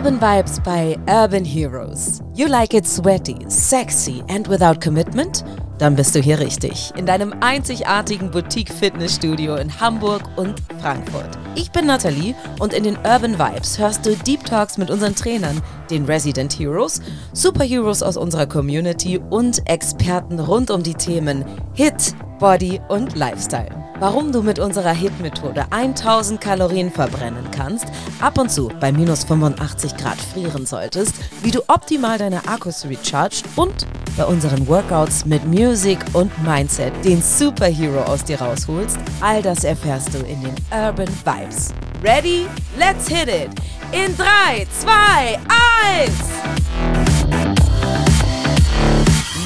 Urban Vibes bei Urban Heroes. You like it sweaty, sexy and without commitment? Dann bist du hier richtig. In deinem einzigartigen Boutique-Fitnessstudio in Hamburg und Frankfurt. Ich bin Nathalie und in den Urban Vibes hörst du Deep Talks mit unseren Trainern, den Resident Heroes, Superheroes aus unserer Community und Experten rund um die Themen Hit, Body und Lifestyle. Warum du mit unserer HIT-Methode 1000 Kalorien verbrennen kannst, ab und zu bei minus 85 Grad frieren solltest, wie du optimal deine Akkus recharged und bei unseren Workouts mit Music und Mindset den Superhero aus dir rausholst, all das erfährst du in den Urban Vibes. Ready? Let's hit it! In 3, 2, 1!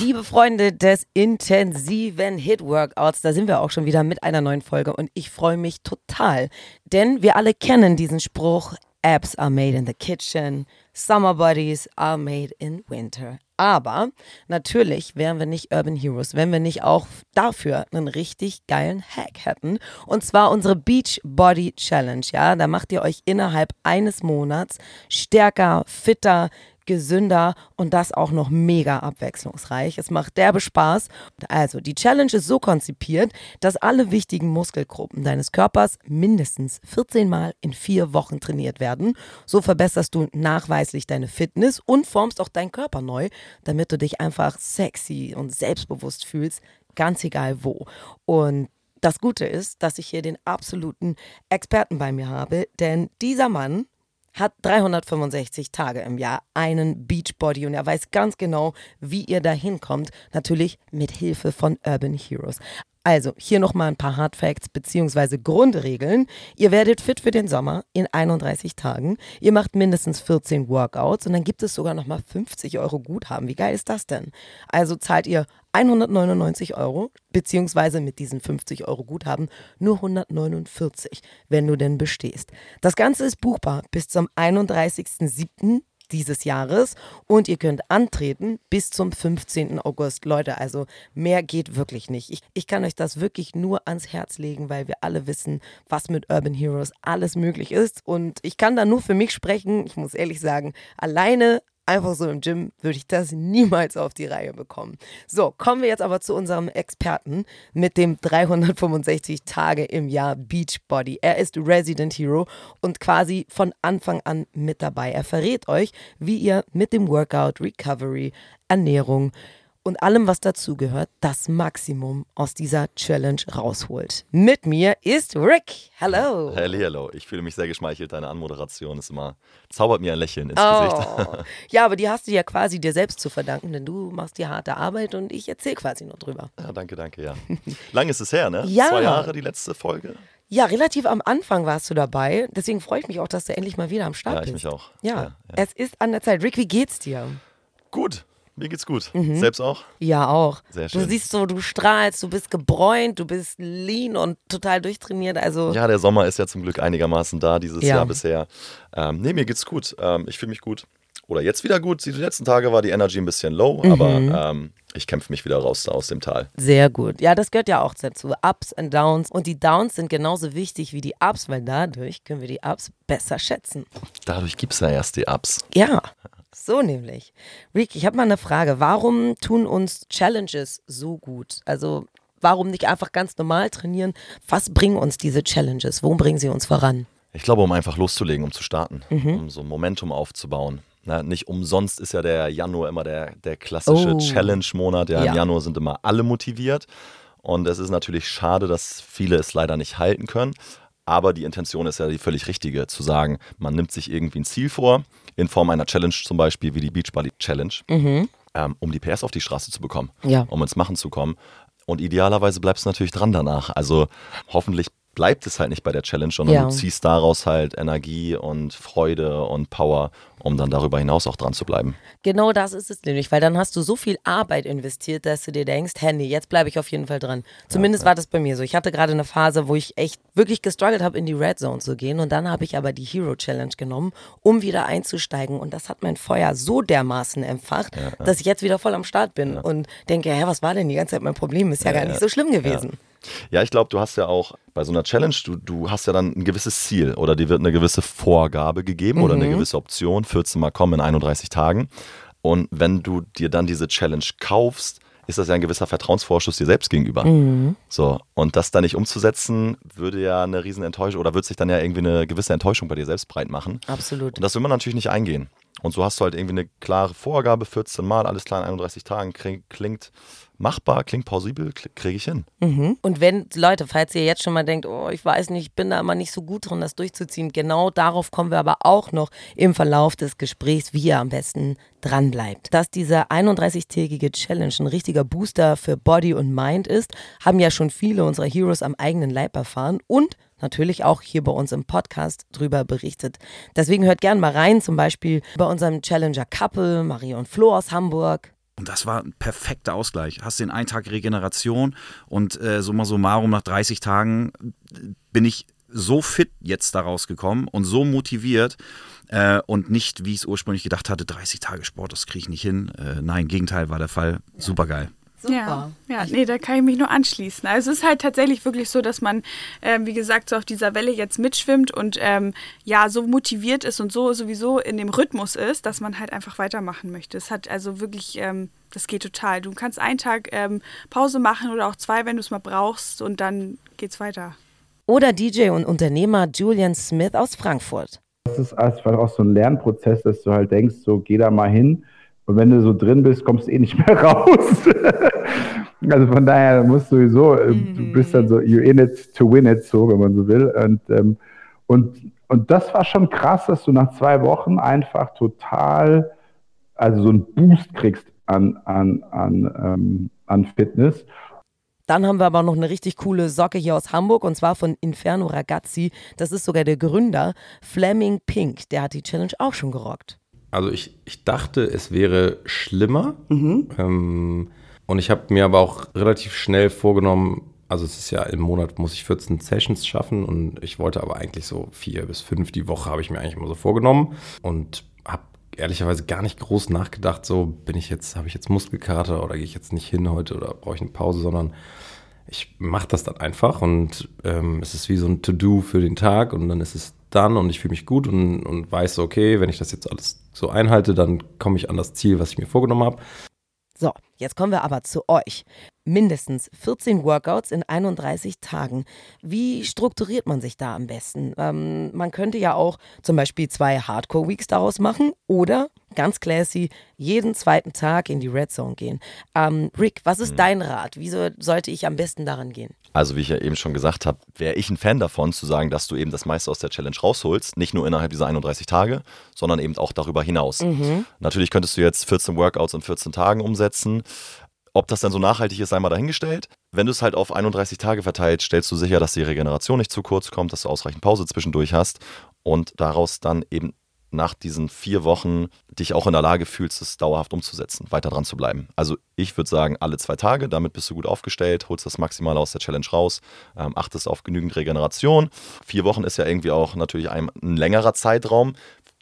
Liebe Freunde des intensiven Hit-Workouts, da sind wir auch schon wieder mit einer neuen Folge und ich freue mich total, denn wir alle kennen diesen Spruch, Apps are made in the kitchen, Summer Bodies are made in winter. Aber natürlich wären wir nicht Urban Heroes, wenn wir nicht auch dafür einen richtig geilen Hack hätten. Und zwar unsere Beach Body Challenge. Ja, da macht ihr euch innerhalb eines Monats stärker, fitter, gesünder und das auch noch mega abwechslungsreich. Es macht derbe Spaß. Also, die Challenge ist so konzipiert, dass alle wichtigen Muskelgruppen deines Körpers mindestens 14 Mal in vier Wochen trainiert werden. So verbesserst du nachweislich deine Fitness und formst auch deinen Körper neu, damit du dich einfach sexy und selbstbewusst fühlst, ganz egal wo. Und das Gute ist, dass ich hier den absoluten Experten bei mir habe, denn dieser Mann hat 365 Tage im Jahr einen Beachbody und er weiß ganz genau, wie ihr da hinkommt. Natürlich mit Hilfe von Urban Heroes. Also, hier nochmal ein paar Hard Facts bzw. Grundregeln. Ihr werdet fit für den Sommer in 31 Tagen. Ihr macht mindestens 14 Workouts und dann gibt es sogar nochmal 50 Euro Guthaben. Wie geil ist das denn? Also zahlt ihr 199 Euro, beziehungsweise mit diesen 50 Euro Guthaben nur 149, wenn du denn bestehst. Das Ganze ist buchbar bis zum 31.07 dieses Jahres und ihr könnt antreten bis zum 15. August. Leute, also mehr geht wirklich nicht. Ich, ich kann euch das wirklich nur ans Herz legen, weil wir alle wissen, was mit Urban Heroes alles möglich ist. Und ich kann da nur für mich sprechen. Ich muss ehrlich sagen, alleine Einfach so im Gym würde ich das niemals auf die Reihe bekommen. So, kommen wir jetzt aber zu unserem Experten mit dem 365 Tage im Jahr Beachbody. Er ist Resident Hero und quasi von Anfang an mit dabei. Er verrät euch, wie ihr mit dem Workout, Recovery, Ernährung, und allem, was dazugehört, das Maximum aus dieser Challenge rausholt. Mit mir ist Rick. Hello. Halli, hallo. Ich fühle mich sehr geschmeichelt. Deine Anmoderation ist immer, zaubert mir ein Lächeln ins oh. Gesicht. ja, aber die hast du ja quasi dir selbst zu verdanken, denn du machst die harte Arbeit und ich erzähle quasi nur drüber. Ja, danke, danke, ja. Lang ist es her, ne? Ja. Zwei Jahre die letzte Folge. Ja, relativ am Anfang warst du dabei. Deswegen freue ich mich auch, dass du endlich mal wieder am Start Ja, bist. ich mich auch. Ja, Ja, ja. es ist an der Zeit. Rick, wie geht's dir? Gut, mir geht's gut. Selbst auch? Ja, auch. Sehr Du schön. siehst so, du strahlst, du bist gebräunt, du bist lean und total durchtrainiert. Also, Ja, der Sommer ist ja zum Glück einigermaßen da dieses Ja. Jahr bisher. Ähm, nee, mir geht's gut. Ähm, ich fühle mich gut. Oder jetzt wieder gut. Die letzten Tage war die Energy ein bisschen low, Mhm. aber ähm, ich kämpfe mich wieder raus da aus dem Tal. Sehr gut. Ja, das gehört ja auch dazu. Ups und Downs. Und die Downs sind genauso wichtig wie die Ups, weil dadurch können wir die Ups besser schätzen. Dadurch gibt's ja erst die Ups. Ja, so nämlich. Rick, ich habe mal eine Frage. Warum tun uns Challenges so gut? Also, warum nicht einfach ganz normal trainieren? Was bringen uns diese Challenges? Wo bringen sie uns voran? Ich glaube, um einfach loszulegen, um zu starten, Mhm. um so Momentum aufzubauen. Na, nicht umsonst ist ja der Januar immer der, der klassische Oh. Challenge-Monat. Ja, Ja. Im Januar sind immer alle motiviert. Und es ist natürlich schade, dass viele es leider nicht halten können. Aber die Intention ist ja die völlig richtige, zu sagen, man nimmt sich irgendwie ein Ziel vor, in Form einer Challenge zum Beispiel, wie die Beachbody Challenge, ähm, um die PS auf die Straße zu bekommen, Mhm. Ja. um ins Machen zu kommen. Und idealerweise bleibst du natürlich dran danach. Also hoffentlich bleibt es halt nicht bei der Challenge, sondern Ja. du ziehst daraus halt Energie und Freude und Power, um dann darüber hinaus auch dran zu bleiben. Genau das ist es nämlich, weil dann hast du so viel Arbeit investiert, dass du dir denkst, nee, jetzt bleibe ich auf jeden Fall dran. Zumindest war das bei mir so. Ich hatte gerade eine Phase, wo ich echt wirklich gestruggelt habe, in die Red Zone zu gehen. Und dann habe ich aber die Hero Challenge genommen, um wieder einzusteigen. Und das hat mein Feuer so dermaßen entfacht, dass ich jetzt wieder voll am Start bin und denke, hä, was war denn die ganze Zeit mein Problem? Ist ja, gar nicht so schlimm gewesen. Ja, ich glaube, du hast ja auch bei so einer Challenge, du, du hast ja dann ein gewisses Ziel oder dir wird eine gewisse Vorgabe gegeben mhm. oder eine mhm. gewisse Option, 14 Mal kommen in 31 Tagen. Und wenn du dir dann diese Challenge kaufst, ist das ja ein gewisser Vertrauensvorschuss dir selbst gegenüber. Mhm. So, und das dann nicht umzusetzen, würde ja eine riesen Enttäuschung oder würde sich dann ja irgendwie eine gewisse Enttäuschung bei dir selbst breit machen. Absolut. Und das will man natürlich nicht eingehen. Und so hast du halt irgendwie eine klare Vorgabe, 14 Mal, alles klar in 31 Tagen, klingt machbar, klingt plausibel, kriege ich hin. Mhm. Und wenn, Leute, falls ihr jetzt schon mal denkt, oh, ich weiß nicht, ich bin da immer nicht so gut drin, das durchzuziehen, genau darauf kommen wir aber auch noch im Verlauf des Gesprächs, wie ihr am besten dranbleibt. Dass diese 31-tägige Challenge ein richtiger Booster für Body und Mind ist, haben ja schon viele unserer Heroes am eigenen Leib erfahren und natürlich auch hier bei uns im Podcast drüber berichtet. Deswegen hört gerne mal rein, zum Beispiel bei unserem Challenger Couple, Marie und Flo aus Hamburg, und das war ein perfekter Ausgleich. Hast den einen Tag Regeneration und äh, summa summarum nach 30 Tagen bin ich so fit jetzt daraus gekommen und so motiviert äh, und nicht, wie ich es ursprünglich gedacht hatte, 30 Tage Sport, das kriege ich nicht hin. Äh, nein, Gegenteil war der Fall. Super geil. Super. Ja, ja, nee, da kann ich mich nur anschließen. Also es ist halt tatsächlich wirklich so, dass man, äh, wie gesagt, so auf dieser Welle jetzt mitschwimmt und ähm, ja, so motiviert ist und so sowieso in dem Rhythmus ist, dass man halt einfach weitermachen möchte. Es hat also wirklich, ähm, das geht total. Du kannst einen Tag ähm, Pause machen oder auch zwei, wenn du es mal brauchst und dann geht's weiter. Oder DJ und Unternehmer Julian Smith aus Frankfurt. Das ist einfach auch so ein Lernprozess, dass du halt denkst, so geh da mal hin und wenn du so drin bist, kommst du eh nicht mehr raus. also von daher musst du sowieso, mhm. du bist dann so, you're in it to win it, so, wenn man so will. Und, ähm, und, und das war schon krass, dass du nach zwei Wochen einfach total, also so einen Boost kriegst an, an, an, ähm, an Fitness. Dann haben wir aber noch eine richtig coole Socke hier aus Hamburg und zwar von Inferno Ragazzi. Das ist sogar der Gründer, Fleming Pink. Der hat die Challenge auch schon gerockt. Also ich, ich dachte, es wäre schlimmer. Mhm. Ähm, und ich habe mir aber auch relativ schnell vorgenommen, also es ist ja im Monat muss ich 14 Sessions schaffen und ich wollte aber eigentlich so vier bis fünf die Woche habe ich mir eigentlich immer so vorgenommen und habe ehrlicherweise gar nicht groß nachgedacht, so bin ich jetzt, habe ich jetzt Muskelkater oder gehe ich jetzt nicht hin heute oder brauche ich eine Pause, sondern ich mache das dann einfach und ähm, es ist wie so ein To-Do für den Tag und dann ist es dann und ich fühle mich gut und, und weiß, okay, wenn ich das jetzt alles so einhalte, dann komme ich an das Ziel, was ich mir vorgenommen habe. So, jetzt kommen wir aber zu euch. Mindestens 14 Workouts in 31 Tagen. Wie strukturiert man sich da am besten? Ähm, man könnte ja auch zum Beispiel zwei Hardcore-Weeks daraus machen oder ganz classy jeden zweiten Tag in die Red Zone gehen. Ähm, Rick, was ist mhm. dein Rat? Wieso sollte ich am besten daran gehen? Also wie ich ja eben schon gesagt habe, wäre ich ein Fan davon zu sagen, dass du eben das meiste aus der Challenge rausholst, nicht nur innerhalb dieser 31 Tage, sondern eben auch darüber hinaus. Mhm. Natürlich könntest du jetzt 14 Workouts in 14 Tagen umsetzen. Ob das dann so nachhaltig ist, sei mal dahingestellt. Wenn du es halt auf 31 Tage verteilt, stellst du sicher, dass die Regeneration nicht zu kurz kommt, dass du ausreichend Pause zwischendurch hast und daraus dann eben nach diesen vier Wochen dich auch in der Lage fühlst, es dauerhaft umzusetzen, weiter dran zu bleiben. Also ich würde sagen, alle zwei Tage, damit bist du gut aufgestellt, holst das Maximale aus der Challenge raus, ähm, achtest auf genügend Regeneration. Vier Wochen ist ja irgendwie auch natürlich ein, ein längerer Zeitraum.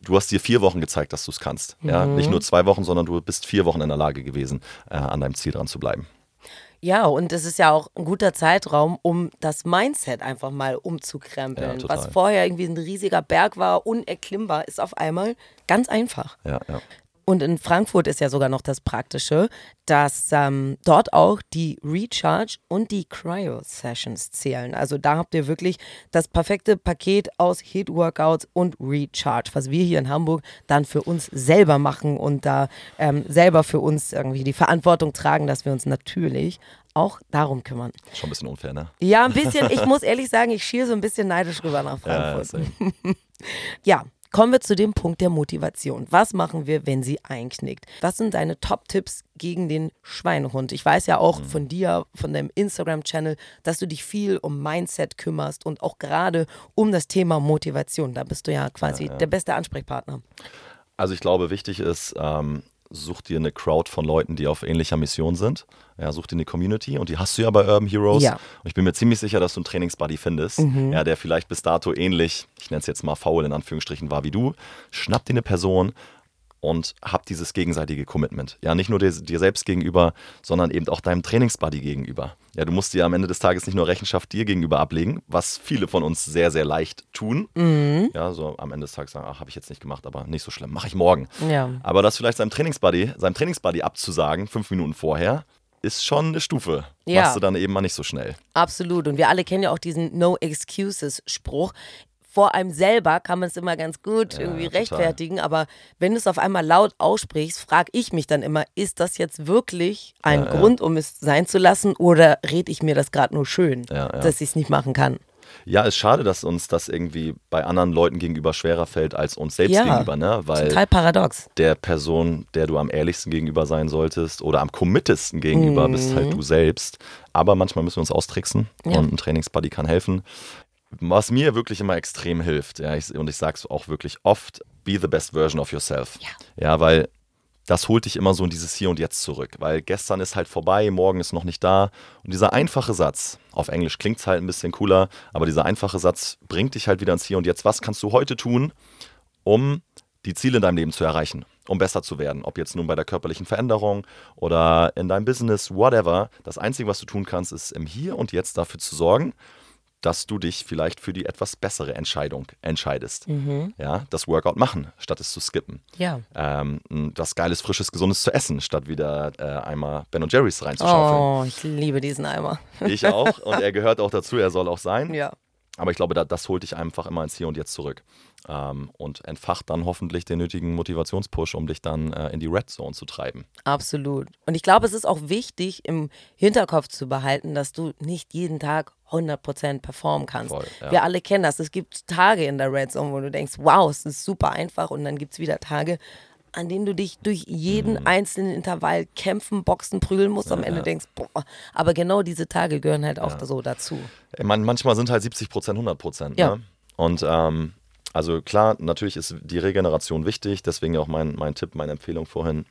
Du hast dir vier Wochen gezeigt, dass du es kannst. Mhm. Ja? Nicht nur zwei Wochen, sondern du bist vier Wochen in der Lage gewesen, äh, an deinem Ziel dran zu bleiben. Ja, und es ist ja auch ein guter Zeitraum, um das Mindset einfach mal umzukrempeln. Ja, Was vorher irgendwie ein riesiger Berg war, unerklimmbar, ist auf einmal ganz einfach. Ja, ja. Und in Frankfurt ist ja sogar noch das Praktische, dass ähm, dort auch die Recharge und die Cryo-Sessions zählen. Also da habt ihr wirklich das perfekte Paket aus Hit-Workouts und Recharge, was wir hier in Hamburg dann für uns selber machen und da ähm, selber für uns irgendwie die Verantwortung tragen, dass wir uns natürlich auch darum kümmern. Schon ein bisschen unfair, ne? Ja, ein bisschen. Ich muss ehrlich sagen, ich schiere so ein bisschen neidisch rüber nach Frankfurt. Ja, ja, Kommen wir zu dem Punkt der Motivation. Was machen wir, wenn sie einknickt? Was sind deine Top-Tipps gegen den Schweinehund? Ich weiß ja auch mhm. von dir, von deinem Instagram-Channel, dass du dich viel um Mindset kümmerst und auch gerade um das Thema Motivation. Da bist du ja quasi ja, ja. der beste Ansprechpartner. Also ich glaube, wichtig ist, ähm, such dir eine Crowd von Leuten, die auf ähnlicher Mission sind. Ja, such dir eine Community und die hast du ja bei Urban Heroes. Ja. Und ich bin mir ziemlich sicher, dass du einen Trainingsbuddy findest, mhm. ja, der vielleicht bis dato ähnlich, ich nenne es jetzt mal faul in Anführungsstrichen, war wie du. Schnapp dir eine Person, und hab dieses gegenseitige Commitment. Ja, nicht nur dir, dir, selbst gegenüber, sondern eben auch deinem Trainingsbuddy gegenüber. Ja, du musst dir am Ende des Tages nicht nur Rechenschaft dir gegenüber ablegen, was viele von uns sehr, sehr leicht tun. Mhm. Ja, so am Ende des Tages sagen, ach, habe ich jetzt nicht gemacht, aber nicht so schlimm, mache ich morgen. Ja. Aber das vielleicht seinem Trainingsbuddy, seinem Trainingsbuddy abzusagen, fünf Minuten vorher, ist schon eine Stufe. Ja. Machst du dann eben mal nicht so schnell. Absolut. Und wir alle kennen ja auch diesen No Excuses Spruch vor einem selber kann man es immer ganz gut ja, irgendwie total. rechtfertigen, aber wenn du es auf einmal laut aussprichst, frage ich mich dann immer, ist das jetzt wirklich ein ja, Grund, um es sein zu lassen oder rede ich mir das gerade nur schön, dass ich es nicht machen kann? Ja, ist schade, dass uns das irgendwie bei anderen Leuten gegenüber schwerer fällt als uns selbst ja, gegenüber, ne? Weil total paradox. Der Person, der du am ehrlichsten gegenüber sein solltest oder am committesten gegenüber mhm. bist halt du selbst. Aber manchmal müssen wir uns austricksen ja. und ein Trainingsbuddy kann helfen. Was mir wirklich immer extrem hilft, ja, ich, und ich sage es auch wirklich oft, be the best version of yourself. Ja, ja weil das holt dich immer so in dieses Hier und Jetzt zurück, weil gestern ist halt vorbei, morgen ist noch nicht da. Und dieser einfache Satz, auf Englisch klingt es halt ein bisschen cooler, aber dieser einfache Satz bringt dich halt wieder ins Hier und Jetzt. Was kannst du heute tun, um die Ziele in deinem Leben zu erreichen, um besser zu werden? Ob jetzt nun bei der körperlichen Veränderung oder in deinem Business, whatever. Das Einzige, was du tun kannst, ist im Hier und Jetzt dafür zu sorgen, dass du dich vielleicht für die etwas bessere Entscheidung entscheidest. Mhm. Ja, das Workout machen, statt es zu skippen. Ja. Ähm, das geiles, frisches, gesundes zu essen, statt wieder äh, einmal Ben Jerry's reinzuschaufeln. Oh, ich liebe diesen Eimer. Ich auch und er gehört auch dazu, er soll auch sein. Ja. Aber ich glaube, das holt dich einfach immer ins Hier und Jetzt zurück ähm, und entfacht dann hoffentlich den nötigen Motivationspush, um dich dann äh, in die Red Zone zu treiben. Absolut. Und ich glaube, es ist auch wichtig, im Hinterkopf zu behalten, dass du nicht jeden Tag 100% performen kannst. Voll, ja. Wir alle kennen das. Es gibt Tage in der Red Zone, wo du denkst, wow, es ist super einfach. Und dann gibt es wieder Tage, an denen du dich durch jeden mhm. einzelnen Intervall kämpfen, boxen, prügeln musst. Ja, am Ende ja. denkst, boah, aber genau diese Tage gehören halt auch so dazu. Man, manchmal sind halt 70% 100 Prozent. Ja. Ne? Und ähm, also klar, natürlich ist die Regeneration wichtig, deswegen auch mein, mein Tipp, meine Empfehlung vorhin,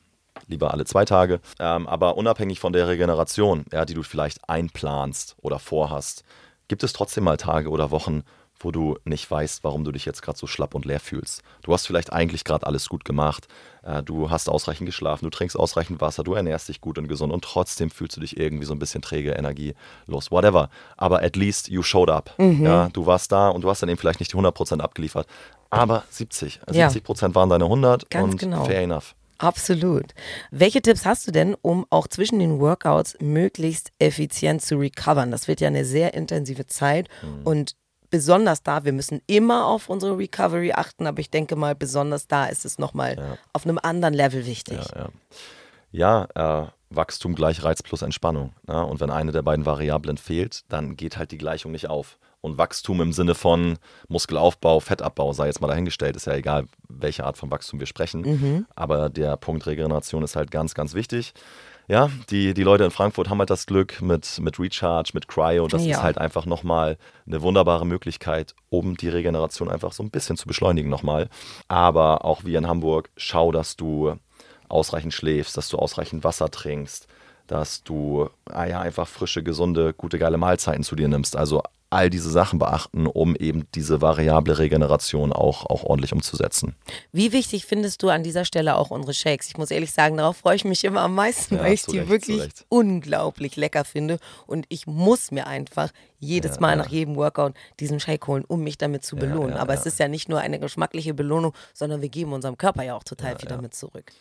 lieber alle zwei Tage. Ähm, aber unabhängig von der Regeneration, ja, die du vielleicht einplanst oder vorhast, gibt es trotzdem mal Tage oder Wochen, wo du nicht weißt, warum du dich jetzt gerade so schlapp und leer fühlst. Du hast vielleicht eigentlich gerade alles gut gemacht, äh, du hast ausreichend geschlafen, du trinkst ausreichend Wasser, du ernährst dich gut und gesund und trotzdem fühlst du dich irgendwie so ein bisschen träge, energielos, whatever. Aber at least you showed up. Mhm. Ja, du warst da und du hast dann eben vielleicht nicht die 100% abgeliefert, aber 70. Ja. 70% waren deine 100 Ganz und genau. fair enough. Absolut. Welche Tipps hast du denn, um auch zwischen den Workouts möglichst effizient zu recovern? Das wird ja eine sehr intensive Zeit mhm. und besonders da, wir müssen immer auf unsere Recovery achten, aber ich denke mal, besonders da ist es nochmal ja. auf einem anderen Level wichtig. Ja, ja. äh, Wachstum gleich Reiz plus Entspannung. Ne? Und wenn eine der beiden Variablen fehlt, dann geht halt die Gleichung nicht auf. Und Wachstum im Sinne von Muskelaufbau, Fettabbau, sei jetzt mal dahingestellt, ist ja egal, welche Art von Wachstum wir sprechen. Mhm. Aber der Punkt Regeneration ist halt ganz, ganz wichtig ja, die, die Leute in Frankfurt haben halt das Glück mit, mit Recharge, mit Cryo. Das ja. ist halt einfach nochmal eine wunderbare Möglichkeit, um die Regeneration einfach so ein bisschen zu beschleunigen nochmal. Aber auch wie in Hamburg, schau, dass du ausreichend schläfst, dass du ausreichend Wasser trinkst, dass du ah ja, einfach frische, gesunde, gute, geile Mahlzeiten zu dir nimmst. Also all diese Sachen beachten, um eben diese variable Regeneration auch, auch ordentlich umzusetzen. Wie wichtig findest du an dieser Stelle auch unsere Shakes? Ich muss ehrlich sagen, darauf freue ich mich immer am meisten, ja, weil ich die Recht, wirklich unglaublich lecker finde. Und ich muss mir einfach jedes ja, Mal nach jedem Workout diesen Shake holen, um mich damit zu belohnen. Aber es ist ja nicht nur eine geschmackliche Belohnung, sondern wir geben unserem Körper ja auch total viel damit zurück.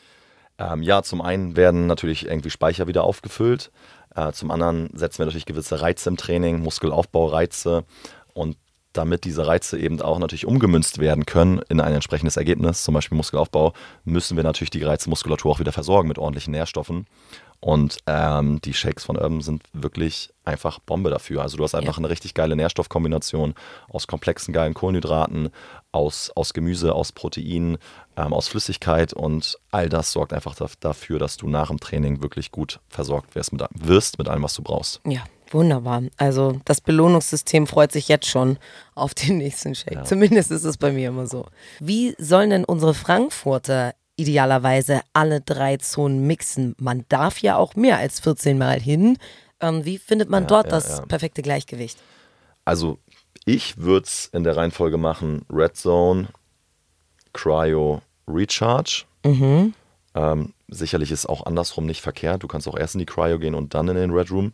Ähm, ja, zum einen werden natürlich irgendwie Speicher wieder aufgefüllt. Äh, zum anderen setzen wir natürlich gewisse Reize im Training, Muskelaufbaureize und damit diese Reize eben auch natürlich umgemünzt werden können in ein entsprechendes Ergebnis, zum Beispiel Muskelaufbau, müssen wir natürlich die Reizmuskulatur auch wieder versorgen mit ordentlichen Nährstoffen. Und ähm, die Shakes von Urban sind wirklich einfach Bombe dafür. Also du hast einfach ja. eine richtig geile Nährstoffkombination aus komplexen, geilen Kohlenhydraten, aus, aus Gemüse, aus Proteinen, ähm, aus Flüssigkeit und all das sorgt einfach dafür, dass du nach dem Training wirklich gut versorgt wirst mit, wirst mit allem, was du brauchst. Ja, wunderbar. Also das Belohnungssystem freut sich jetzt schon auf den nächsten Shake. Ja. Zumindest ist es bei mir immer so. Wie sollen denn unsere Frankfurter idealerweise alle drei Zonen mixen. Man darf ja auch mehr als 14 Mal hin. Ähm, wie findet man ja, dort ja, das ja. perfekte Gleichgewicht? Also ich würde es in der Reihenfolge machen Red Zone, Cryo, Recharge. Mhm. Ähm, sicherlich ist auch andersrum nicht verkehrt. Du kannst auch erst in die Cryo gehen und dann in den Red Room.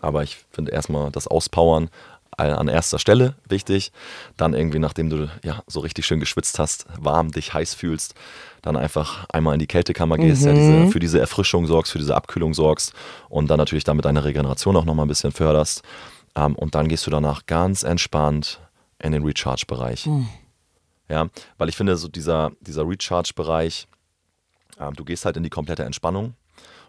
Aber ich finde erstmal das Auspowern an erster Stelle wichtig. Dann irgendwie, nachdem du ja so richtig schön geschwitzt hast, warm, dich heiß fühlst, dann einfach einmal in die Kältekammer gehst, ja, diese, für diese Erfrischung sorgst, für diese Abkühlung sorgst und dann natürlich damit deine Regeneration auch nochmal ein bisschen förderst. Ähm, und dann gehst du danach ganz entspannt in den Recharge-Bereich. Ja, weil ich finde, so dieser, dieser Recharge-Bereich, ähm, du gehst halt in die komplette Entspannung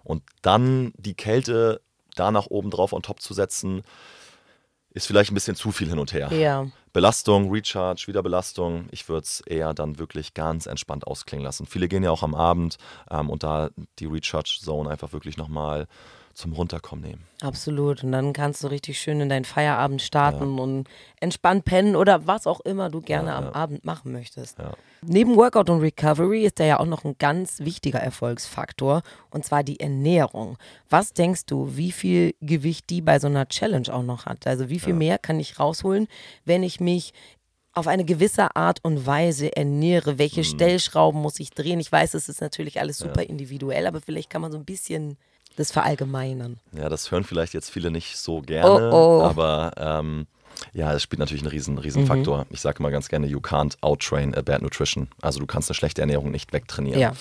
und dann die Kälte da nach oben drauf on top zu setzen, ist vielleicht ein bisschen zu viel hin und her. Ja. Belastung, Recharge, wieder Belastung. Ich würde es eher dann wirklich ganz entspannt ausklingen lassen. Viele gehen ja auch am Abend ähm, und da die Recharge Zone einfach wirklich nochmal zum Runterkommen nehmen. Absolut. Und dann kannst du richtig schön in deinen Feierabend starten und entspannt pennen oder was auch immer du gerne am Abend machen möchtest. Ja. Neben Workout und Recovery ist da ja auch noch ein ganz wichtiger Erfolgsfaktor und zwar die Ernährung. Was denkst du, wie viel Gewicht die bei so einer Challenge auch noch hat? Also wie viel mehr kann ich rausholen, wenn ich mich auf eine gewisse Art und Weise ernähre? Welche Stellschrauben muss ich drehen? Ich weiß, es ist natürlich alles super individuell, aber vielleicht kann man so ein bisschen das verallgemeinern. Ja, das hören vielleicht jetzt viele nicht so gerne, Oh, oh. aber ähm, ja, es spielt natürlich einen riesen, riesen Faktor. Ich sage immer ganz gerne, you can't outtrain a bad nutrition. Also du kannst eine schlechte Ernährung nicht wegtrainieren. Ja.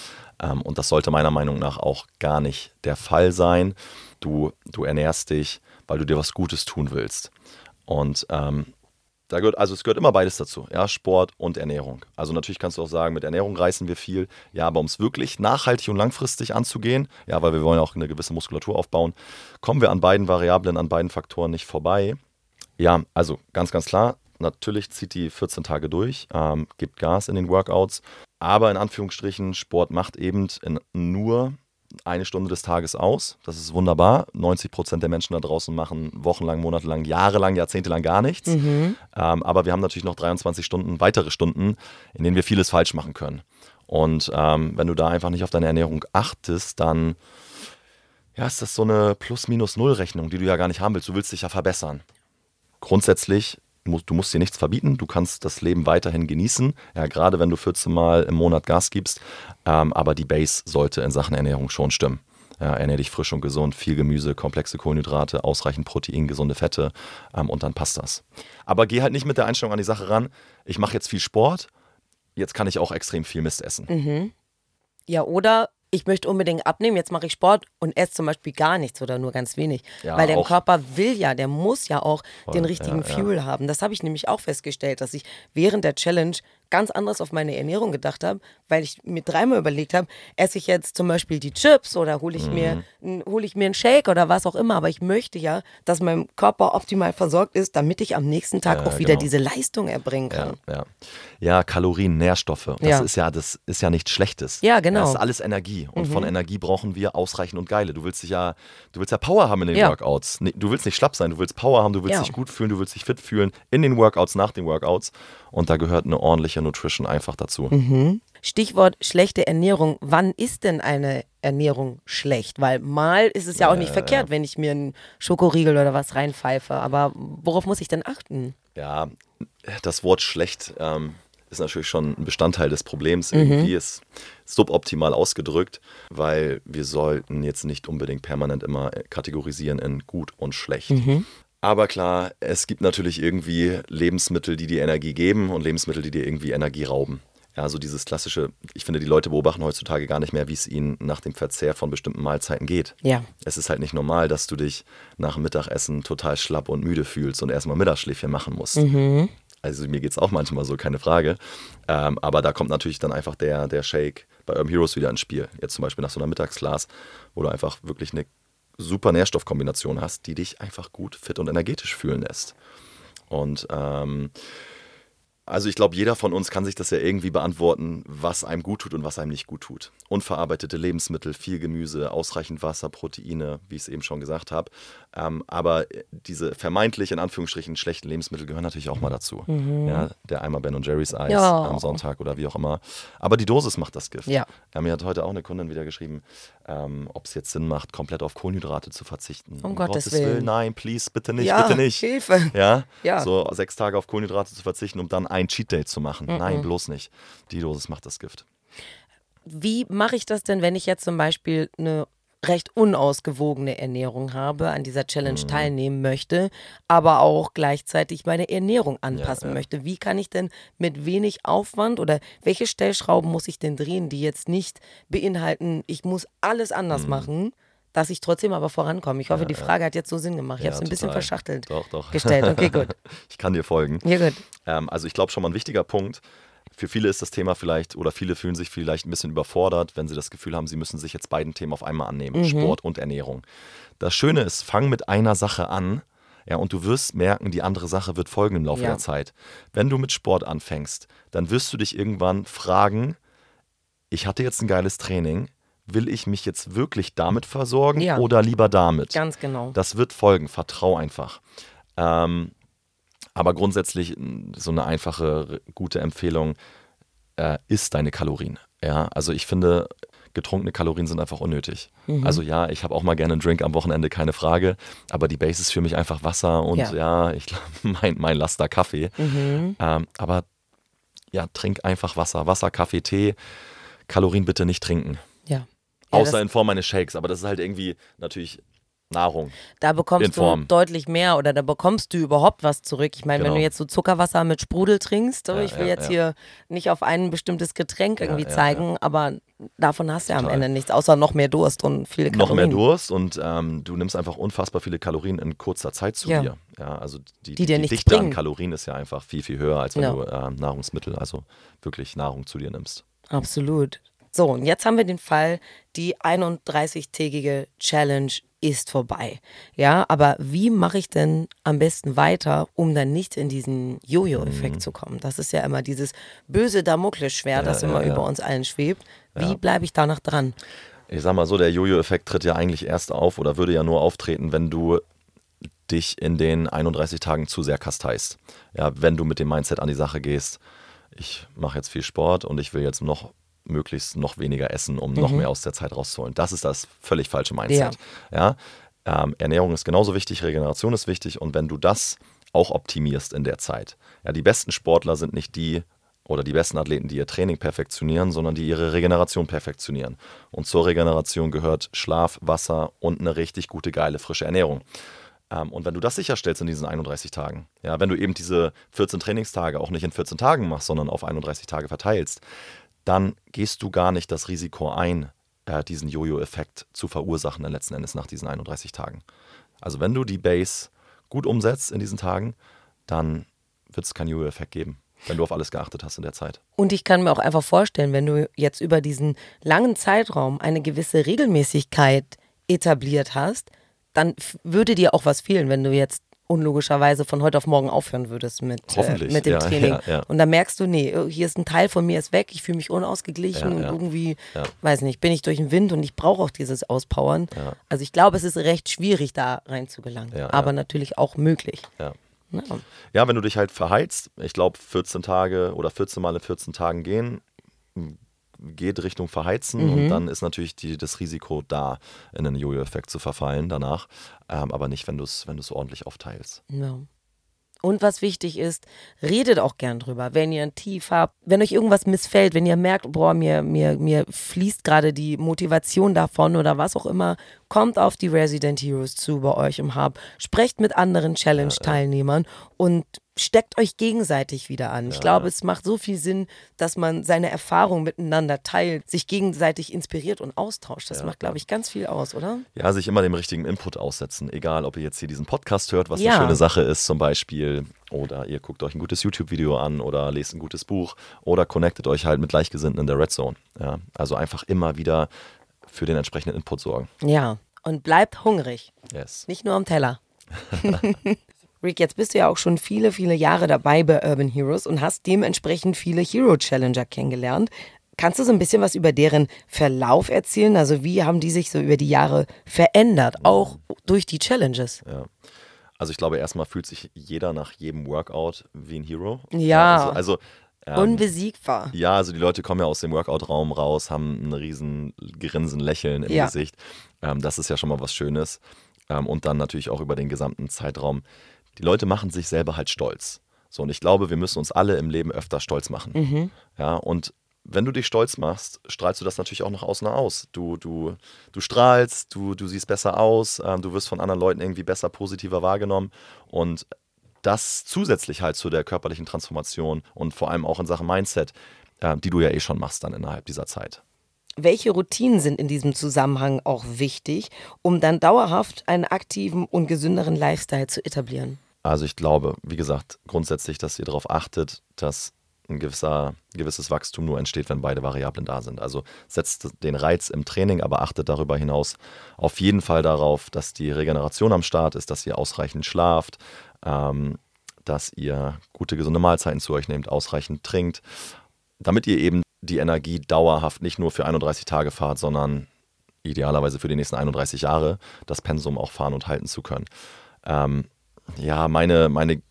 Ähm, und das sollte meiner Meinung nach auch gar nicht der Fall sein. Du, du ernährst dich, weil du dir was Gutes tun willst. Und ähm, da gehört, also es gehört immer beides dazu, ja, Sport und Ernährung. Also natürlich kannst du auch sagen, mit Ernährung reißen wir viel, ja, aber um es wirklich nachhaltig und langfristig anzugehen, ja, weil wir wollen auch eine gewisse Muskulatur aufbauen, kommen wir an beiden Variablen, an beiden Faktoren nicht vorbei. Ja, also ganz, ganz klar, natürlich zieht die 14 Tage durch, ähm, gibt Gas in den Workouts, aber in Anführungsstrichen, Sport macht eben in nur eine Stunde des Tages aus. Das ist wunderbar. 90 Prozent der Menschen da draußen machen wochenlang, monatelang, jahrelang, jahrzehntelang gar nichts. Ähm, aber wir haben natürlich noch 23 Stunden, weitere Stunden, in denen wir vieles falsch machen können. Und ähm, wenn du da einfach nicht auf deine Ernährung achtest, dann ja, ist das so eine Plus-Minus-Null-Rechnung, die du ja gar nicht haben willst. Du willst dich ja verbessern. Grundsätzlich, du musst dir nichts verbieten, du kannst das Leben weiterhin genießen, ja, gerade wenn du 14 Mal im Monat Gas gibst, ähm, aber die Base sollte in Sachen Ernährung schon stimmen. Ja, ernähr dich frisch und gesund, viel Gemüse, komplexe Kohlenhydrate, ausreichend Protein, gesunde Fette ähm, und dann passt das. Aber geh halt nicht mit der Einstellung an die Sache ran, ich mache jetzt viel Sport, jetzt kann ich auch extrem viel Mist essen. Ja, oder ich möchte unbedingt abnehmen, jetzt mache ich Sport und esse zum Beispiel gar nichts oder nur ganz wenig. Ja, Weil der auch. Körper will ja, der muss ja auch den richtigen ja, ja. Fuel haben. Das habe ich nämlich auch festgestellt, dass ich während der Challenge ganz anders auf meine Ernährung gedacht habe, weil ich mir dreimal überlegt habe, esse ich jetzt zum Beispiel die Chips oder hole ich, Mhm. mir, hole ich mir einen Shake oder was auch immer. Aber ich möchte ja, dass mein Körper optimal versorgt ist, damit ich am nächsten Tag Ja, auch wieder genau. diese Leistung erbringen Ja, kann. ja. ja, Kalorien, Nährstoffe. Das Ja. ist ja, das ist ja nichts Schlechtes. Ja, genau. Das ist alles Energie. Und von Energie brauchen wir ausreichend und geile. Du willst dich ja, du willst ja Power haben in den Ja. Workouts. Du willst nicht schlapp sein, du willst Power haben, du willst Ja. dich gut fühlen, du willst dich fit fühlen in den Workouts, nach den Workouts. Und da gehört eine ordentliche Nutrition einfach dazu. Mhm. Stichwort schlechte Ernährung. Wann ist denn eine Ernährung schlecht? Weil mal ist es ja auch nicht verkehrt, wenn ich mir einen Schokoriegel oder was reinpfeife. Aber worauf muss ich denn achten? Ja, das Wort schlecht ähm, ist natürlich schon ein Bestandteil des Problems. Irgendwie ist suboptimal ausgedrückt, weil wir sollten jetzt nicht unbedingt permanent immer kategorisieren in gut und schlecht. Aber klar, es gibt natürlich irgendwie Lebensmittel, die dir Energie geben und Lebensmittel, die dir irgendwie Energie rauben. Ja, so dieses klassische, ich finde, die Leute beobachten heutzutage gar nicht mehr, wie es ihnen nach dem Verzehr von bestimmten Mahlzeiten geht. Ja. Es ist halt nicht normal, dass du dich nach dem Mittagessen total schlapp und müde fühlst und erstmal Mittagsschläfchen machen musst. Also mir geht es auch manchmal so, keine Frage. Ähm, aber da kommt natürlich dann einfach der, der Shake bei Urban Heroes wieder ins Spiel. Jetzt zum Beispiel nach so einer Mittagsglas, wo du einfach wirklich eine super Nährstoffkombination hast, die dich einfach gut, fit und energetisch fühlen lässt. Und ähm, also ich glaube, jeder von uns kann sich das ja irgendwie beantworten, was einem gut tut und was einem nicht gut tut. Unverarbeitete Lebensmittel, viel Gemüse, ausreichend Wasser, Proteine, wie ich es eben schon gesagt habe. Ähm, aber diese vermeintlich in Anführungsstrichen schlechten Lebensmittel gehören natürlich auch mal dazu. Ja, der Eimer Ben Jerry's Eis Ja. am Sonntag oder wie auch immer. Aber die Dosis macht das Gift. Ja. Ja, mir hat heute auch eine Kundin wieder geschrieben, ähm, ob es jetzt Sinn macht, komplett auf Kohlenhydrate zu verzichten. Um Gottes Willen. Nein, please, bitte nicht, Ja, bitte nicht. Hilfe. Ja? Ja. So sechs Tage auf Kohlenhydrate zu verzichten, um dann ein Cheat Day zu machen. Nein, bloß nicht. Die Dosis macht das Gift. Wie mache ich das denn, wenn ich jetzt zum Beispiel eine recht unausgewogene Ernährung habe, an dieser Challenge Mhm. teilnehmen möchte, aber auch gleichzeitig meine Ernährung anpassen ja. möchte. Wie kann ich denn mit wenig Aufwand oder welche Stellschrauben muss ich denn drehen, die jetzt nicht beinhalten, ich muss alles anders Mhm. machen, dass ich trotzdem aber vorankomme? Ich hoffe, die Frage hat jetzt so Sinn gemacht. Ich Ja, habe es ein bisschen total. verschachtelt Doch, doch. gestellt. Okay, gut. Ich kann dir folgen. Ja, gut. Ähm, also ich glaube schon mal ein wichtiger Punkt. Für viele ist das Thema vielleicht, oder viele fühlen sich vielleicht ein bisschen überfordert, wenn sie das Gefühl haben, sie müssen sich jetzt beiden Themen auf einmal annehmen, Sport und Ernährung. Das Schöne ist, fang mit einer Sache an, ja, und du wirst merken, die andere Sache wird folgen im Laufe Ja. der Zeit. Wenn du mit Sport anfängst, dann wirst du dich irgendwann fragen, ich hatte jetzt ein geiles Training, will ich mich jetzt wirklich damit versorgen Ja. oder lieber damit? Ganz genau. Das wird folgen, vertrau einfach. Ähm, aber grundsätzlich m, so eine einfache, gute Empfehlung, äh, isst deine Kalorien. Ja, also ich finde, getrunkene Kalorien sind einfach unnötig. Mhm. Also ja, ich habe auch mal gerne einen Drink am Wochenende, keine Frage, aber die Base ist für mich einfach Wasser und Ja. ja, ich mein, mein Laster Kaffee. Mhm. Ähm, aber ja, trink einfach Wasser. Wasser, Kaffee, Tee. Kalorien bitte nicht trinken. Ja. Außer das- in Form eines Shakes, aber das ist halt irgendwie natürlich Nahrung. Da bekommst du deutlich mehr oder da bekommst du überhaupt was zurück. Ich meine, wenn Genau. du jetzt so Zuckerwasser mit Sprudel trinkst, so, Ja, ich will ja, jetzt ja. hier nicht auf ein bestimmtes Getränk irgendwie zeigen, aber davon hast du ja am. Ende nichts, außer noch mehr Durst und viele noch Kalorien. mehr Durst und ähm, du nimmst einfach unfassbar viele Kalorien in kurzer Zeit zu dir. Ja, also die, Die dir nichts Dichte an bringen. Kalorien ist ja einfach viel, viel höher, als wenn du äh, Nahrungsmittel, also wirklich Nahrung zu dir nimmst. Absolut. So, und jetzt haben wir den Fall, die 31-tägige Challenge ist vorbei. Ja, aber wie mache ich denn am besten weiter, um dann nicht in diesen Jojo-Effekt zu kommen? Das ist ja immer dieses böse Damoklesschwert, das Mhm. ja, immer ja. über uns allen schwebt. Wie bleibe ich danach dran? Ich sag mal so, der Jojo-Effekt tritt ja eigentlich erst auf oder würde ja nur auftreten, wenn du dich in den 31 Tagen zu sehr kasteist. Ja, wenn du mit dem Mindset an die Sache gehst, ich mache jetzt viel Sport und ich will jetzt noch möglichst noch weniger essen, um noch mehr aus der Zeit rauszuholen. Das ist das völlig falsche Mindset. Ja. Ähm, Ernährung ist genauso wichtig, Regeneration ist wichtig und wenn du das auch optimierst in der Zeit. Ja, die besten Sportler sind nicht die oder die besten Athleten, die ihr Training perfektionieren, sondern die ihre Regeneration perfektionieren. Und zur Regeneration gehört Schlaf, Wasser und eine richtig gute, geile, frische Ernährung. Ähm, und wenn du das sicherstellst in diesen 31 Tagen, ja, wenn du eben diese 14 Trainingstage auch nicht in 14 Tagen machst, sondern auf 31 Tage verteilst, dann gehst du gar nicht das Risiko ein, äh, diesen Jojo-Effekt zu verursachen dann letzten Endes nach diesen 31 Tagen. Also wenn du die Base gut umsetzt in diesen Tagen, dann wird es keinen Jojo-Effekt geben, wenn du auf alles geachtet hast in der Zeit. Und ich kann mir auch einfach vorstellen, wenn du jetzt über diesen langen Zeitraum eine gewisse Regelmäßigkeit etabliert hast, dann würde dir auch was fehlen, wenn du jetzt unlogischerweise von heute auf morgen aufhören würdest mit, äh, mit dem ja, Training. ja, ja. Und dann merkst du, nee, oh, hier ist ein Teil von mir ist weg, ich fühle mich unausgeglichen und irgendwie, weiß nicht, bin ich durch den Wind und ich brauche auch dieses Auspowern. Also ich glaube, es ist recht schwierig, da reinzugelangen, aber natürlich auch möglich. Ja. Wenn du dich halt verheizt, ich glaube 14 Tage oder 14 Mal in 14 Tagen gehen, geht Richtung Verheizen Mhm. und dann ist natürlich die, das Risiko da, in einen Jojo-Effekt zu verfallen danach, ähm, aber nicht, wenn du es wenn du's ordentlich aufteilst. Ja. Und was wichtig ist, redet auch gern drüber. Wenn ihr ein Tief habt, wenn euch irgendwas missfällt, wenn ihr merkt, boah, mir, mir, mir fließt gerade die Motivation davon oder was auch immer, kommt auf die Resident Heroes zu bei euch im Hub, sprecht mit anderen Challenge-Teilnehmern und steckt euch gegenseitig wieder an. Ich glaube, es macht so viel Sinn, dass man seine Erfahrungen miteinander teilt, sich gegenseitig inspiriert und austauscht. Das macht, glaube ich, ganz viel aus, oder? Ja, sich immer dem richtigen Input aussetzen, egal ob ihr jetzt hier diesen Podcast hört, was Ja. eine schöne Sache ist zum Beispiel, oder ihr guckt euch ein gutes YouTube-Video an oder lest ein gutes Buch oder connectet euch halt mit Gleichgesinnten in der Red Zone. Ja, also einfach immer wieder für den entsprechenden Input sorgen. Ja. Und bleibt hungrig. Yes. Nicht nur am Teller. Rick, jetzt bist du ja auch schon viele, viele Jahre dabei bei Urban Heroes und hast dementsprechend viele Hero Challenger kennengelernt. Kannst du so ein bisschen was über deren Verlauf erzählen? Also wie haben die sich so über die Jahre verändert, auch durch die Challenges? Ja. Also ich glaube, erstmal fühlt sich jeder nach jedem Workout wie ein Hero. Ja. Also, also ähm, Unbesiegbar. ja, also die Leute kommen ja aus dem Workout-Raum raus, haben ein riesen Grinsen, Lächeln im Ja. Gesicht. Ähm, das ist ja schon mal was Schönes. Ähm, und dann natürlich auch über den gesamten Zeitraum. Die Leute machen sich selber halt stolz. So, und ich glaube, wir müssen uns alle im Leben öfter stolz machen. Mhm. Ja, und wenn du dich stolz machst, strahlst du das natürlich auch nach außen aus. Du, du, du strahlst, du, du siehst besser aus, ähm, du wirst von anderen Leuten irgendwie besser, positiver wahrgenommen. Und das zusätzlich halt zu der körperlichen Transformation und vor allem auch in Sachen Mindset, äh, die du ja eh schon machst dann innerhalb dieser Zeit. Welche Routinen sind in diesem Zusammenhang auch wichtig, um dann dauerhaft einen aktiven und gesünderen Lifestyle zu etablieren? Also ich glaube, wie gesagt, grundsätzlich, dass ihr darauf achtet, dass ein gewisser, gewisses Wachstum nur entsteht, wenn beide Variablen da sind. Also setzt den Reiz im Training, aber achtet darüber hinaus auf jeden Fall darauf, dass die Regeneration am Start ist, dass ihr ausreichend schlaft, ähm, dass ihr gute, gesunde Mahlzeiten zu euch nehmt, ausreichend trinkt, damit ihr eben die Energie dauerhaft nicht nur für 31 Tage fahrt, sondern idealerweise für die nächsten 31 Jahre das Pensum auch fahren und halten zu können. Ähm, ja, meine, meine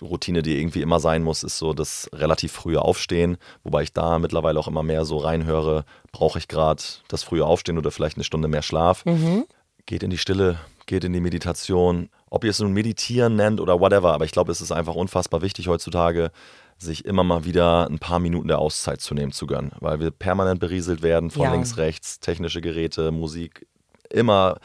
Routine, die irgendwie immer sein muss, ist so das relativ frühe Aufstehen, wobei ich da mittlerweile auch immer mehr so reinhöre, brauche ich gerade das frühe Aufstehen oder vielleicht eine Stunde mehr Schlaf. Mhm. Geht in die Stille, geht in die Meditation. Ob ihr es nun Meditieren nennt oder whatever, aber ich glaube, es ist einfach unfassbar wichtig heutzutage, sich immer mal wieder ein paar Minuten der Auszeit zu nehmen, zu gönnen, weil wir permanent berieselt werden von Ja. links, rechts, technische Geräte, Musik, immer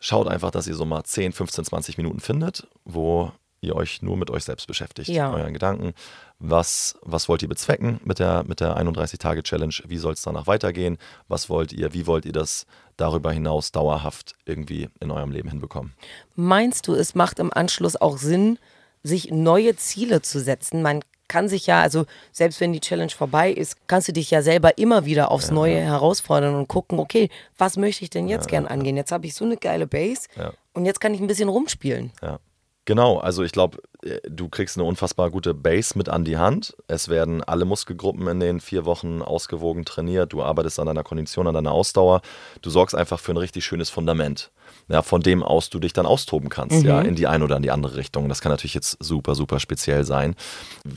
schaut einfach, dass ihr so mal 10, 15, 20 Minuten findet, wo ihr euch nur mit euch selbst beschäftigt, Ja. euren Gedanken. Was, was wollt ihr bezwecken mit der, mit der 31-Tage-Challenge? Wie soll es danach weitergehen? Was wollt ihr, wie wollt ihr das darüber hinaus dauerhaft irgendwie in eurem Leben hinbekommen? Meinst du, es macht im Anschluss auch Sinn, sich neue Ziele zu setzen? Man kann sich ja, also selbst wenn die Challenge vorbei ist, kannst du dich ja selber immer wieder aufs Neue herausfordern und gucken, okay, was möchte ich denn jetzt gern angehen? Jetzt habe ich so eine geile Base Ja. und jetzt kann ich ein bisschen rumspielen. Ja. Genau, also ich glaube, du kriegst eine unfassbar gute Base mit an die Hand. Es werden alle Muskelgruppen in den vier Wochen ausgewogen trainiert. Du arbeitest an deiner Kondition, an deiner Ausdauer. Du sorgst einfach für ein richtig schönes Fundament, ja, von dem aus du dich dann austoben kannst, ja, in die eine oder in die andere Richtung. Das kann natürlich jetzt super, super speziell sein.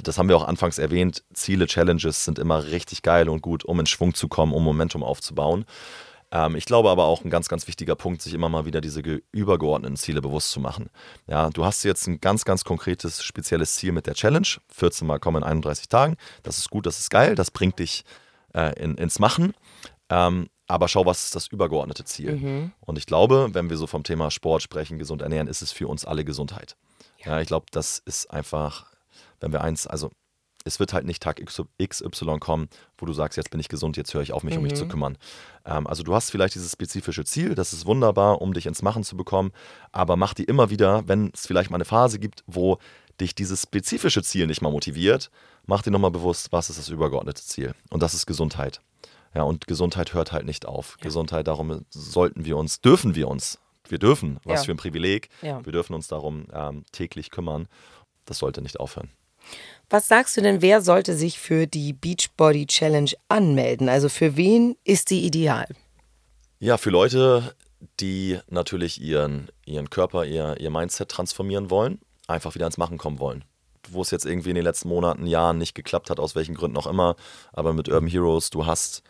Das haben wir auch anfangs erwähnt. Ziele, Challenges sind immer richtig geil und gut, um in Schwung zu kommen, um Momentum aufzubauen. Ähm, ich glaube aber auch ein ganz, ganz wichtiger Punkt, sich immer mal wieder diese ge- übergeordneten Ziele bewusst zu machen. Ja, du hast jetzt ein ganz, ganz konkretes, spezielles Ziel mit der Challenge. 14 Mal kommen in 31 Tagen. Das ist gut, das ist geil, das bringt dich äh, in, ins Machen. Ähm, aber schau, was ist das übergeordnete Ziel? Und ich glaube, wenn wir so vom Thema Sport sprechen, gesund ernähren, ist es für uns alle Gesundheit. Ja, ich glaube, das ist einfach, wenn wir eins, also es wird halt nicht Tag XY kommen, wo du sagst, jetzt bin ich gesund, jetzt höre ich auf, mich um mich zu kümmern. Ähm, also du hast vielleicht dieses spezifische Ziel, das ist wunderbar, um dich ins Machen zu bekommen, aber mach dir immer wieder, wenn es vielleicht mal eine Phase gibt, wo dich dieses spezifische Ziel nicht mal motiviert, mach dir nochmal bewusst, was ist das übergeordnete Ziel. Und das ist Gesundheit. Ja, und Gesundheit hört halt nicht auf. Gesundheit, darum sollten wir uns, dürfen wir uns, wir dürfen, was Ja. für ein Privileg, Ja. wir dürfen uns darum ähm, täglich kümmern. Das sollte nicht aufhören. Was sagst du denn, wer sollte sich für die Beachbody Challenge anmelden? Also für wen ist die ideal? Ja, für Leute, die natürlich ihren, ihren Körper, ihr, ihr Mindset transformieren wollen, einfach wieder ins Machen kommen wollen. Wo es jetzt irgendwie in den letzten Monaten, Jahren nicht geklappt hat, aus welchen Gründen auch immer, aber mit Urban Heroes, du hast,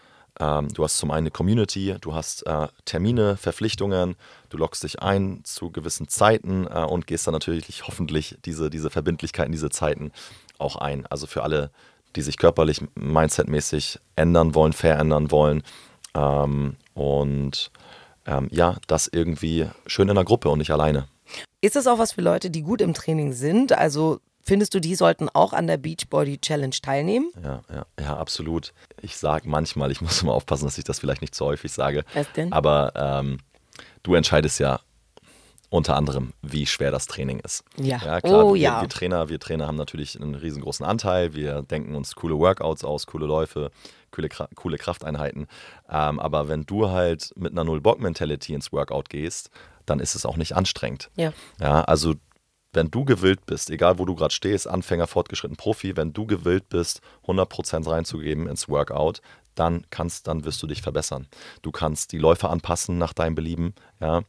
ähm, du hast zum einen eine Community, du hast äh, Termine, Verpflichtungen, du loggst dich ein zu gewissen Zeiten äh, und gehst dann natürlich hoffentlich diese, diese Verbindlichkeiten, diese Zeiten auch ein. Also für alle, die sich körperlich, mindsetmäßig ändern wollen, verändern wollen, ähm, und ähm, ja, das irgendwie schön in der Gruppe und nicht alleine. Ist es auch was für Leute, die gut im Training sind? Also findest du, die sollten auch an der Beachbody Challenge teilnehmen? Ja, ja, ja, absolut. Ich sage manchmal, ich muss immer aufpassen, dass ich das vielleicht nicht zu häufig sage. Was denn? Aber ähm, du entscheidest ja unter anderem, wie schwer das Training ist. Ja. klar, Oh wir, ja. Wir Trainer, wir Trainer haben natürlich einen riesengroßen Anteil. Wir denken uns coole Workouts aus, coole Läufe, coole, coole Krafteinheiten. Ähm, aber wenn du halt mit einer Null-Bock-Mentality ins Workout gehst, dann ist es auch nicht anstrengend. Ja. Ja, also wenn du gewillt bist, egal wo du gerade stehst, Anfänger, Fortgeschritten, Profi, wenn du gewillt bist, 100% reinzugeben ins Workout, dann kannst, dann wirst du dich verbessern. Du kannst die Läufe anpassen nach deinem Belieben, ja.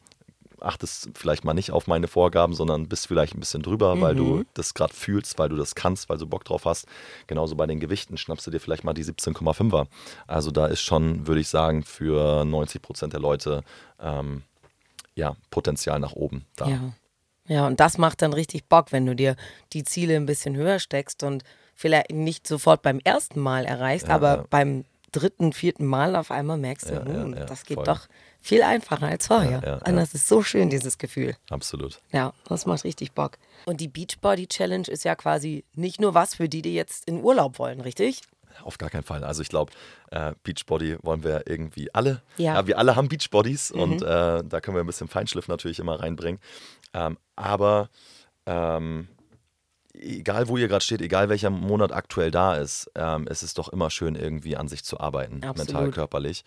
Achtest vielleicht mal nicht auf meine Vorgaben, sondern bist vielleicht ein bisschen drüber, weil du das gerade fühlst, weil du das kannst, weil du Bock drauf hast. Genauso bei den Gewichten schnappst du dir vielleicht mal die 17,5er. Also da ist schon, würde ich sagen, für 90% der Leute ähm, ja, Potenzial nach oben da. Ja. Ja, und das macht dann richtig Bock, wenn du dir die Ziele ein bisschen höher steckst und vielleicht nicht sofort beim ersten Mal erreichst, Ja, aber ja. beim dritten, vierten Mal auf einmal merkst du, Ja, ja, hm, ja, das geht voll. doch viel einfacher als vorher. Ja, ja, Und das ist so schön, dieses Gefühl. Absolut. Ja, das macht richtig Bock. Und die Beachbody Challenge ist ja quasi nicht nur was für die, die jetzt in Urlaub wollen, richtig? Auf gar keinen Fall. Also ich glaube, äh, Beachbody wollen wir irgendwie alle. Ja. Mhm. wir alle haben Beachbodies und äh, da können wir ein bisschen Feinschliff natürlich immer reinbringen. Ähm, aber ähm, egal wo ihr gerade steht, egal welcher Monat aktuell da ist, ähm, es ist doch immer schön, irgendwie an sich zu arbeiten, Absolut. mental, körperlich.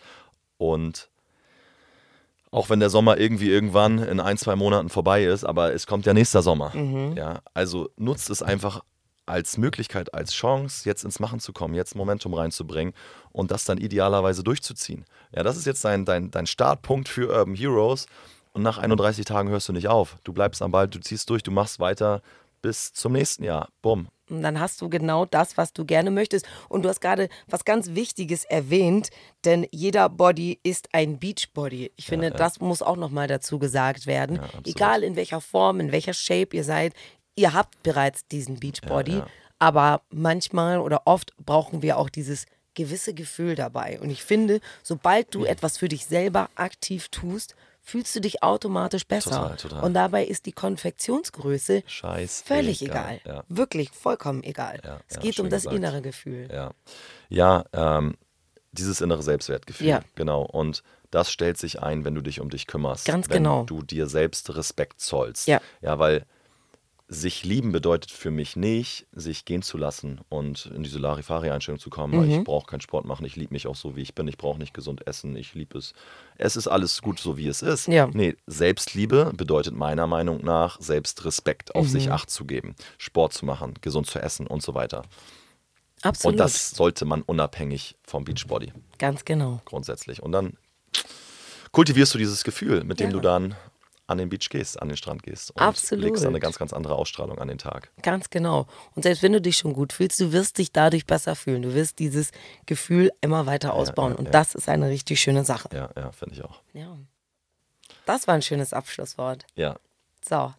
Und auch wenn der Sommer irgendwie irgendwann in ein, zwei Monaten vorbei ist, aber es kommt ja nächster Sommer. Ja, also nutzt es einfach als Möglichkeit, als Chance, jetzt ins Machen zu kommen, jetzt Momentum reinzubringen und das dann idealerweise durchzuziehen. Ja, das ist jetzt dein, dein, dein Startpunkt für Urban Heroes und nach 31 Tagen hörst du nicht auf. Du bleibst am Ball, du ziehst durch, du machst weiter bis zum nächsten Jahr. Bumm. Und dann hast du genau das, was du gerne möchtest. Und du hast gerade was ganz Wichtiges erwähnt, denn jeder Body ist ein Beachbody. Ich finde, das muss auch nochmal dazu gesagt werden. absolut. Egal in welcher Form, in welcher Shape ihr seid, ihr habt bereits diesen Beachbody. Ja, ja. Aber manchmal oder oft brauchen wir auch dieses gewisse Gefühl dabei. Und ich finde, sobald du etwas für dich selber aktiv tust, fühlst du dich automatisch besser. Total, total. Und dabei ist die Konfektionsgröße Scheiß. völlig egal. Ja. Wirklich vollkommen egal. Ja, es geht um das gesagt. innere Gefühl. Ja, ja ähm, dieses innere Selbstwertgefühl. Ja. Genau. Und das stellt sich ein, wenn du dich um dich kümmerst. Ganz wenn genau. du dir selbst Respekt zollst. Ja. Ja, weil sich lieben bedeutet für mich nicht, sich gehen zu lassen und in diese Larifari-Einstellung zu kommen. Mhm. Ich brauche keinen Sport machen, ich liebe mich auch so, wie ich bin. Ich brauche nicht gesund essen, ich liebe es. Es ist alles gut, so wie es ist. Ja. Nee, Selbstliebe bedeutet meiner Meinung nach Selbstrespekt, auf Mhm. sich Acht zu geben, Sport zu machen, gesund zu essen und so weiter. Absolut. Und das sollte man unabhängig vom Beachbody, Ganz genau. grundsätzlich. Und dann kultivierst du dieses Gefühl, mit dem Ja. du dann an den Beach gehst, an den Strand gehst. Und Absolut. legst dann eine ganz, ganz andere Ausstrahlung an den Tag. Ganz genau. Und selbst wenn du dich schon gut fühlst, du wirst dich dadurch besser fühlen. Du wirst dieses Gefühl immer weiter ausbauen. ja, Und ja. das ist eine richtig schöne Sache. Ja, ja, finde ich auch. Ja. Das war ein schönes Abschlusswort. Ja, So.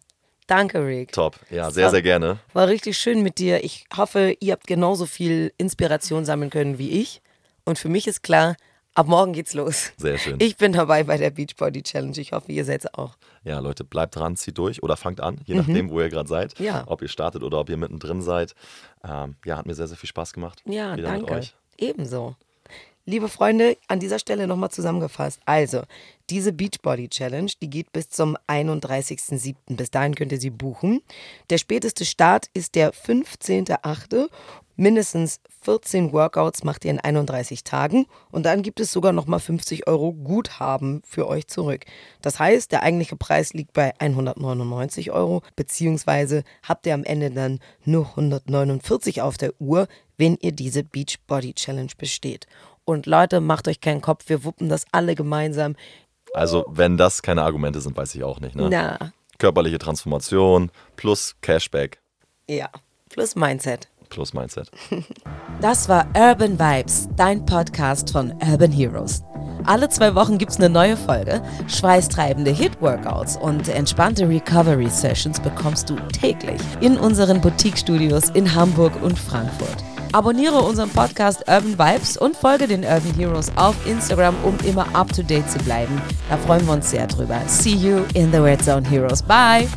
Danke, Rick. top. Ja, sehr, So. sehr gerne. War richtig schön mit dir. Ich hoffe, ihr habt genauso viel Inspiration sammeln können wie ich. Und für mich ist klar, ab morgen geht's los. Sehr schön. Ich bin dabei bei der Beachbody Challenge. Ich hoffe, ihr seid's auch. Ja, Leute, bleibt dran, zieht durch oder fangt an, je nachdem, wo ihr gerade seid. Mhm. Ja. Ob ihr startet oder ob ihr mittendrin seid. Ähm, ja, hat mir sehr, sehr viel Spaß gemacht. Ja, Wieder danke. euch. Ebenso. Liebe Freunde, an dieser Stelle nochmal zusammengefasst. Also, diese Beachbody Challenge, die geht bis zum 31.07. Bis dahin könnt ihr sie buchen. Der späteste Start ist der 15.08. Mindestens 14 Workouts macht ihr in 31 Tagen und dann gibt es sogar nochmal 50 Euro Guthaben für euch zurück. Das heißt, der eigentliche Preis liegt bei 199 Euro, beziehungsweise habt ihr am Ende dann nur 149 auf der Uhr, wenn ihr diese Beachbody Challenge besteht. Und Leute, macht euch keinen Kopf, wir wuppen das alle gemeinsam. Also, wenn das keine Argumente sind, weiß ich auch nicht. Ne? Na, Körperliche Transformation plus Cashback ja, plus Mindset. Plus Mindset. Das war Urban Vibes, dein Podcast von Urban Heroes. Alle zwei Wochen gibt's eine neue Folge. Schweißtreibende Hit-Workouts und entspannte Recovery-Sessions bekommst du täglich in unseren Boutique-Studios in Hamburg und Frankfurt. Abonniere unseren Podcast Urban Vibes und folge den Urban Heroes auf Instagram, um immer up to date zu bleiben. Da freuen wir uns sehr drüber. See you in the Red Zone Heroes. Bye!